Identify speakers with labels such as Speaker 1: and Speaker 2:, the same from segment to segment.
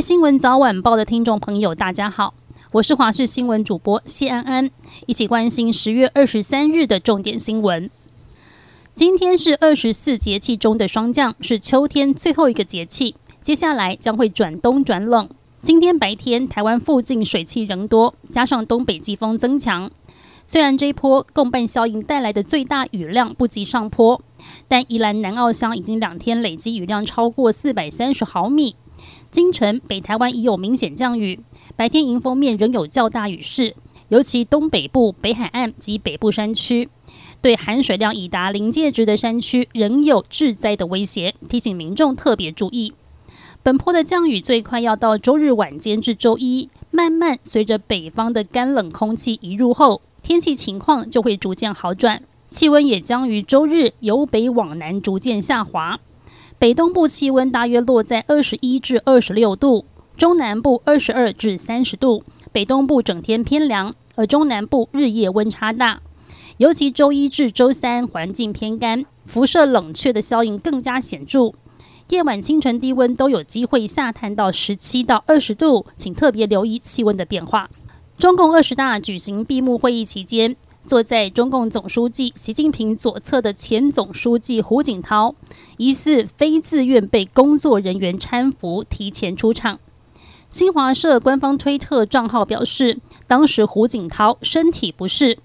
Speaker 1: 新闻早晚报的听众朋友，大家好，我是华视新闻主播谢安安，一起关心十月二十三日的重点新闻。今天是二十四节气中的霜降，是秋天最后一个节气，接下来将会转冬转冷。今天白天，台湾附近水汽仍多，加上东北季风增强。虽然这一波共伴效应带来的最大雨量不及上坡，但宜兰南澳乡已经两天累积雨量超过四百三十毫米。今晨北台湾已有明显降雨，白天迎风面仍有较大雨势，尤其东北部、北海岸及北部山区，对含水量已达临界值的山区仍有致灾的威胁，提醒民众特别注意。本坡的降雨最快要到周日晚间至周一，慢慢随着北方的干冷空气移入后。天气情况就会逐渐好转，气温也将于周日由北往南逐渐下滑。北东部气温大约落在二十一至二十六度，中南部二十二至三十度，北东部整天偏凉，而中南部日夜温差大。尤其周一至周三环境偏干，辐射冷却的效应更加显著，夜晚、清晨低温都有机会下探到十七到二十度，请特别留意气温的变化。中共二十大举行闭幕会议期间，坐在中共总书记习近平左侧的前总书记胡锦涛，疑似非自愿被工作人员搀扶提前出场。新华社官方推特账号表示，当时胡锦涛身体不适。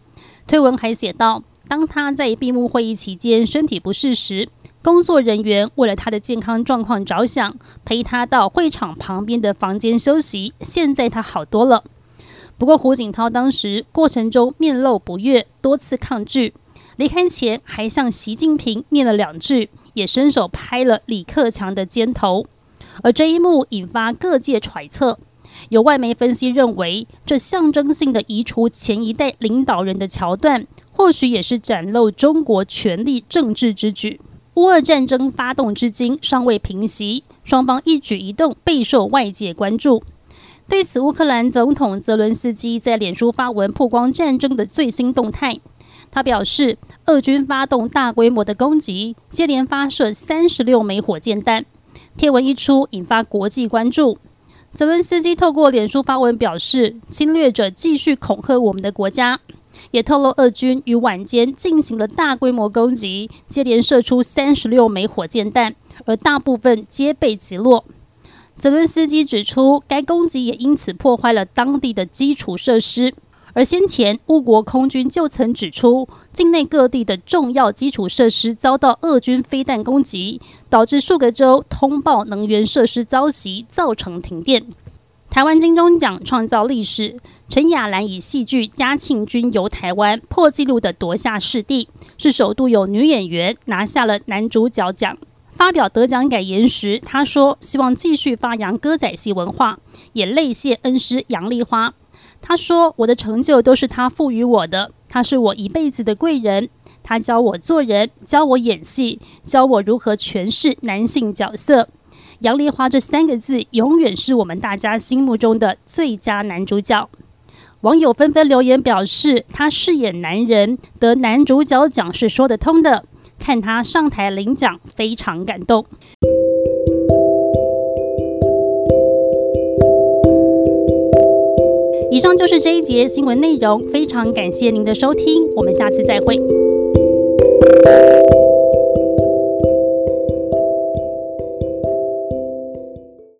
Speaker 1: 推文还写道，当他在闭幕会议期间身体不适时，工作人员为了他的健康状况着想，陪他到会场旁边的房间休息。现在他好多了。不过，胡锦涛当时过程中面露不悦，多次抗拒。离开前还向习近平念了两句，也伸手拍了李克强的肩头。而这一幕引发各界揣测，有外媒分析认为，这象征性的移除前一代领导人的桥段，或许也是展露中国权力政治之举。乌俄战争发动至今尚未平息，双方一举一动备受外界关注。对此，乌克兰总统泽伦斯基在脸书发文曝光战争的最新动态。他表示，俄军发动大规模的攻击，接连发射三十六枚火箭弹。贴文一出，引发国际关注。泽伦斯基透过脸书发文表示，侵略者继续恐吓我们的国家，也透露俄军于晚间进行了大规模攻击，接连射出三十六枚火箭弹，而大部分皆被击落。泽伦斯基指出，该攻击也因此破坏了当地的基础设施。而先前，乌国空军就曾指出，境内各地的重要基础设施遭到俄军飞弹攻击，导致数个州通报能源设施遭袭，造成停电。台湾金钟奖创造历史，陈雅兰以戏剧《嘉庆君游台湾》破纪录的夺下视帝，是首度有女演员拿下了男主角奖。发表得奖感言时，他说：“希望继续发扬歌仔戏文化，也泪谢恩师杨丽花。”他说：“我的成就都是他赋予我的，他是我一辈子的贵人。他教我做人，教我演戏，教我如何诠释男性角色。杨丽花这三个字，永远是我们大家心目中的最佳男主角。”网友纷纷留言表示：“他饰演男人得男主角奖是说得通的。”看他上台领奖非常感动。以上就是这一节新闻内容非常感谢您的收听我们下次再会。